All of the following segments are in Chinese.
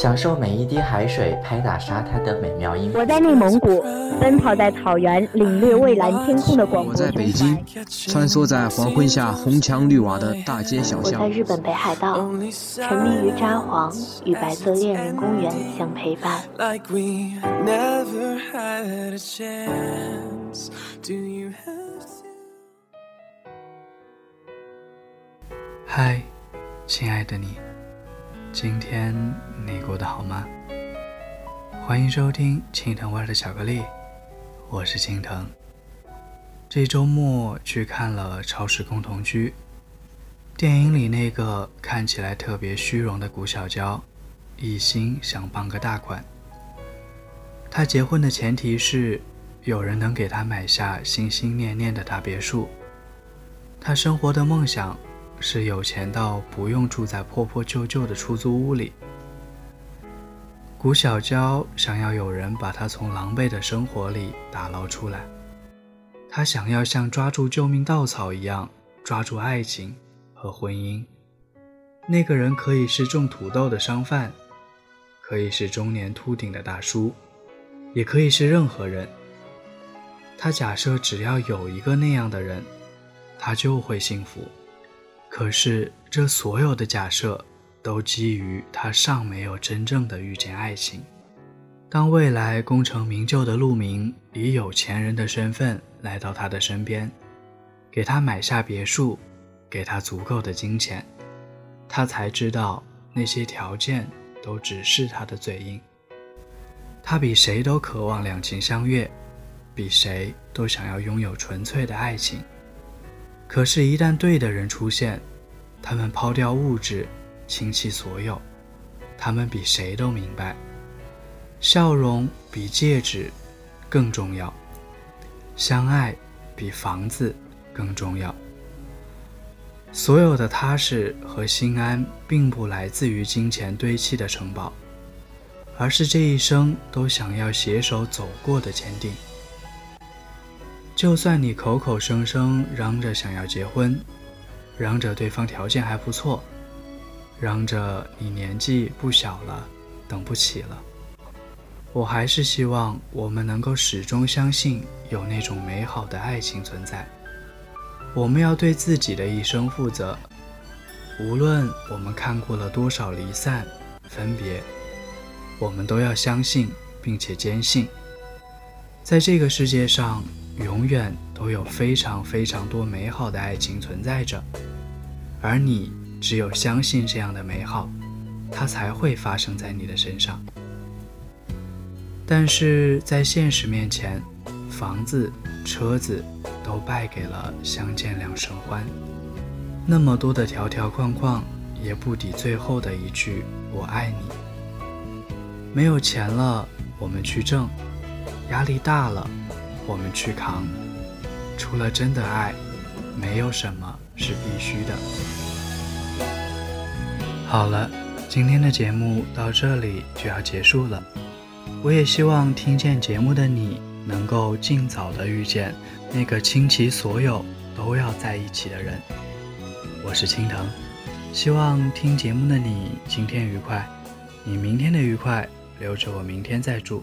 享受每一滴海水拍打沙滩的美妙音。我在内蒙古，奔跑在草原，领略蔚蓝天空的广阔。我在北京，穿梭在黄昏下红墙绿瓦的大街小巷。我在日本北海道，沉迷于札幌，与白色恋人公园相陪伴。嗨，亲爱的你。今天你过得好吗？欢迎收听青藤味的巧克力，我是青藤。这周末去看了《超时空同居》，电影里那个看起来特别虚荣的古小娇，一心想傍个大款。他结婚的前提是有人能给他买下心心念念的大别墅。他生活的梦想。是有钱到不用住在破破旧旧的出租屋里。谷小娇想要有人把她从狼狈的生活里打捞出来，她想要像抓住救命稻草一样抓住爱情和婚姻。那个人可以是种土豆的商贩，可以是中年秃顶的大叔，也可以是任何人。她假设只要有一个那样的人，她就会幸福。可是，这所有的假设都基于他尚没有真正的遇见爱情。当未来功成名就的陆明以有钱人的身份来到他的身边，给他买下别墅，给他足够的金钱，他才知道那些条件都只是他的嘴硬。他比谁都渴望两情相悦，比谁都想要拥有纯粹的爱情。可是，一旦对的人出现，他们抛掉物质，倾其所有。他们比谁都明白，笑容比戒指更重要，相爱比房子更重要。所有的踏实和心安，并不来自于金钱堆砌的城堡，而是这一生都想要携手走过的坚定。就算你口口声声嚷着想要结婚，嚷着对方条件还不错，嚷着你年纪不小了，等不起了，我还是希望我们能够始终相信有那种美好的爱情存在。我们要对自己的一生负责，无论我们看过了多少离散、分别，我们都要相信并且坚信，在这个世界上。永远都有非常非常多美好的爱情存在着，而你只有相信这样的美好，它才会发生在你的身上。但是在现实面前，房子、车子都败给了相见两生欢，那么多的条条框框也不抵最后的一句“我爱你”。没有钱了，我们去挣；压力大了。我们去扛，除了真的爱，没有什么是必须的。好了，今天的节目到这里就要结束了。我也希望听见节目的你能够尽早的遇见那个倾其所有都要在一起的人。我是青藤，希望听节目的你今天愉快，你明天的愉快留着我明天再祝。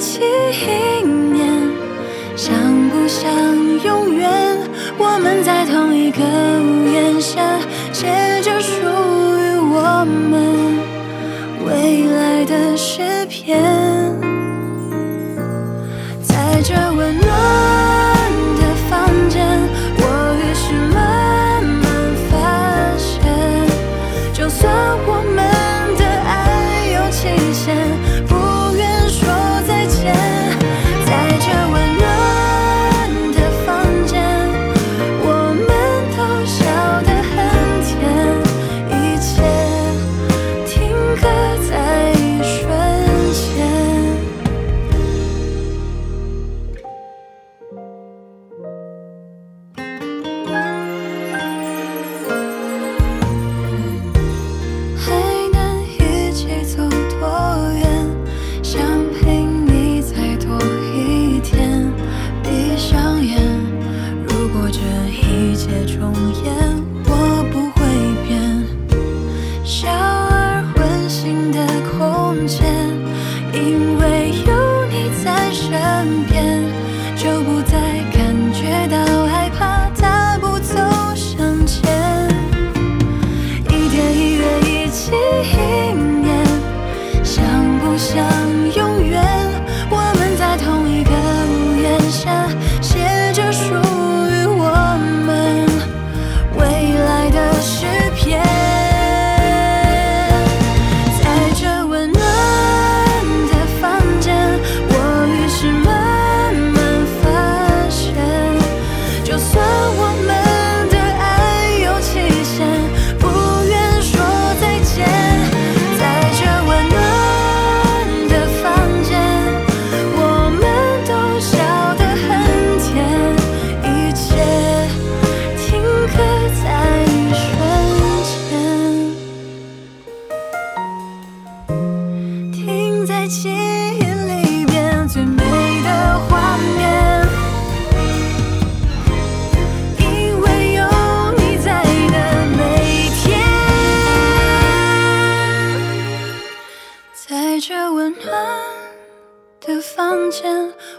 起一年，像不像永远？我们在同一个屋檐下，写着属于我们未来的诗篇。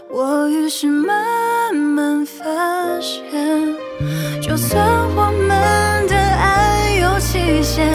我于是慢慢发现，就算我们的爱有期限。